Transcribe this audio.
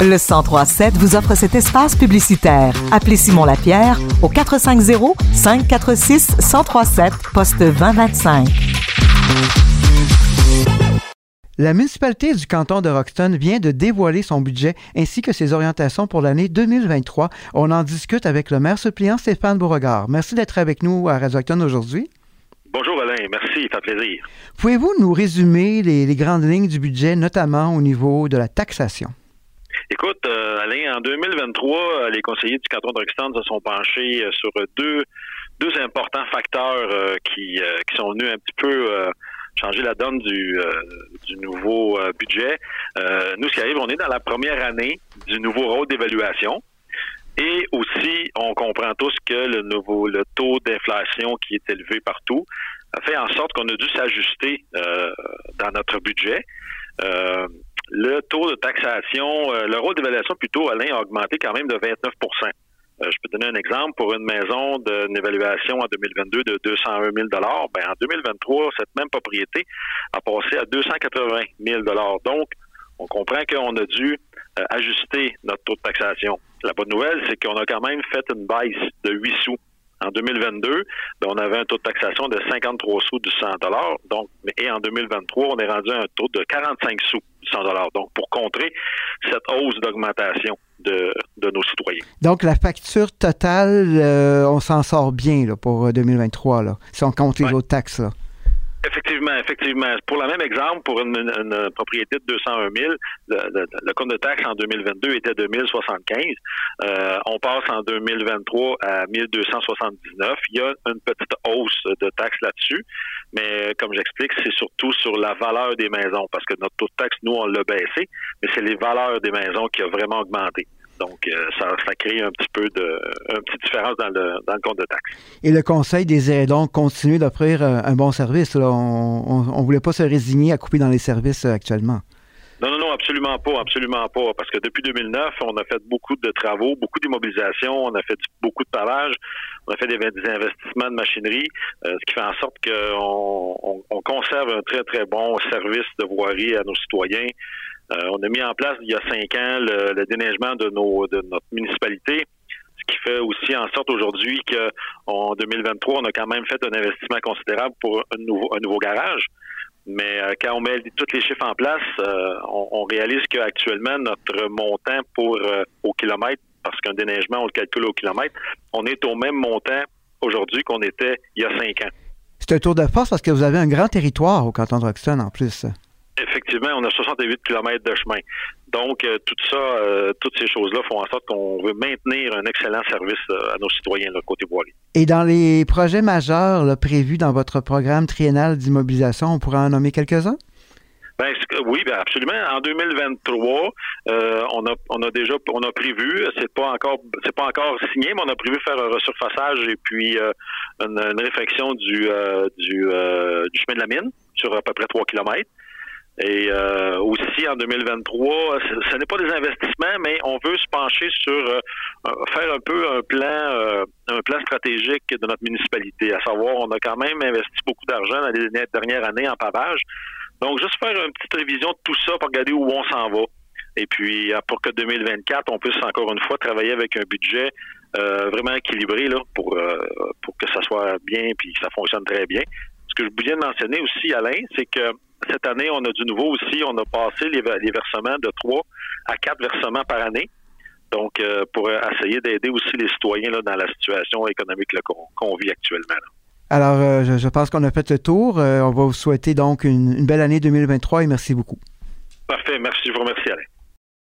Le 1037 vous offre cet espace publicitaire. Appelez Simon Lapierre au 450 546 1037 poste 2025. La municipalité du canton de Roxton vient de dévoiler son budget ainsi que ses orientations pour l'année 2023. On en discute avec le maire suppléant Stéphane Beauregard. Merci d'être avec nous à Radio aujourd'hui. Bonjour Alain, merci, ça fait plaisir. Pouvez-vous nous résumer les, les, grandes lignes du budget, notamment au niveau de la taxation? Écoute, euh, Alain, en 2023, les conseillers du canton de Roxton se sont penchés euh, sur deux, deux importants facteurs euh, qui, euh, qui sont venus un petit peu euh, changer la donne du, euh, du nouveau euh, budget. Euh, nous, ce qui arrive, on est dans la première année du nouveau rôle d'évaluation. Et aussi, on comprend tous que le nouveau le taux d'inflation qui est élevé partout a fait en sorte qu'on a dû s'ajuster euh, dans notre budget. Euh, le taux de taxation, euh, le rôle d'évaluation plutôt, Alain, a augmenté quand même de 29% euh, je peux donner un exemple. Pour une maison d'une évaluation en 2022 de 201 000 ben, en 2023, cette même propriété a passé à 280 000 Donc, on comprend qu'on a dû euh, ajuster notre taux de taxation. La bonne nouvelle, c'est qu'on a quand même fait une baisse de 8 sous. En 2022, ben, on avait un taux de taxation de 53 sous du 100 donc et en 2023, on est rendu à un taux de 45 sous du 100 Donc pour contrer cette hausse d'augmentation de, de, nos citoyens. Donc la facture totale, euh, on s'en sort bien là, pour 2023 là, si on compte les ouais. autres taxes là. Effectivement, effectivement. Pour le même exemple, pour une, une propriété de 201 000, le, le, le, compte de taxe en 2022 était de 1075. Euh, on passe en 2023 à 1279. Il y a une petite hausse de taxe là-dessus, mais comme j'explique, c'est surtout sur la valeur des maisons, parce que notre taux de taxe, nous, on l'a baissé, mais c'est les valeurs des maisons qui ont vraiment augmenté. Donc, euh, ça, ça, crée un petit peu de une petite différence dans le, dans le compte de taxe. Et le Conseil désirait donc continuer d'offrir euh, un bon service. Là. On ne voulait pas se résigner à couper dans les services euh, actuellement. Non, non, non, absolument pas, absolument pas. Parce que depuis 2009, on a fait beaucoup de travaux, beaucoup d'immobilisation, on a fait beaucoup de pavage, on a fait des, des investissements de machinerie, euh, ce qui fait en sorte qu'on on, on conserve un très, très bon service de voirie à nos citoyens. Euh, on a mis en place il y a cinq ans le, déneigement de, nos, de notre municipalité, ce qui fait aussi en sorte aujourd'hui qu'en 2023, on a quand même fait un investissement considérable pour un nouveau, garage. Mais euh, quand on met tous les chiffres en place, euh, on, réalise qu'actuellement, notre montant pour au kilomètre, parce qu'un déneigement, on le calcule au kilomètre, on est au même montant aujourd'hui qu'on était il y a cinq ans. C'est un tour de force parce que vous avez un grand territoire au canton de Roxton en plus. Effectivement, on a 68 km de chemin. Donc, euh, tout ça, euh, toutes ces choses-là font en sorte qu'on veut maintenir un excellent service euh, à nos citoyens, là, côté voirie. Et dans les projets majeurs là, prévus dans votre programme triennal d'immobilisation, on pourrait en nommer quelques-uns? Ben, oui, ben absolument. En 2023, euh, on a on a déjà on a prévu, c'est pas encore c'est pas encore signé, mais on a prévu faire un resurfaçage et puis euh, une, une, réfection du euh, du, du chemin de la mine sur à peu près 3 kilomètres. Et euh, aussi en 2023, ce, n'est pas des investissements, mais on veut se pencher sur euh, faire un peu un plan, euh, un plan stratégique de notre municipalité. À savoir, on a quand même investi beaucoup d'argent dans les dernières années en pavage. Donc, juste faire une petite révision de tout ça pour regarder où on s'en va. Et puis, pour que 2024, on puisse encore une fois travailler avec un budget euh, vraiment équilibré là, pour, euh, pour que ça soit bien puis que ça fonctionne très bien. Ce que je de mentionner aussi, Alain, c'est que cette année, on a du nouveau aussi. On a passé les, les versements de 3 à 4 versements par année. Donc, euh, pour essayer d'aider aussi les citoyens là, dans la situation économique qu'on qu vit actuellement. Là. Alors, euh, je, je, pense qu'on a fait le tour. Euh, on va vous souhaiter donc une, une belle année 2023 et merci beaucoup. Parfait. Merci. Je vous remercie, Alain.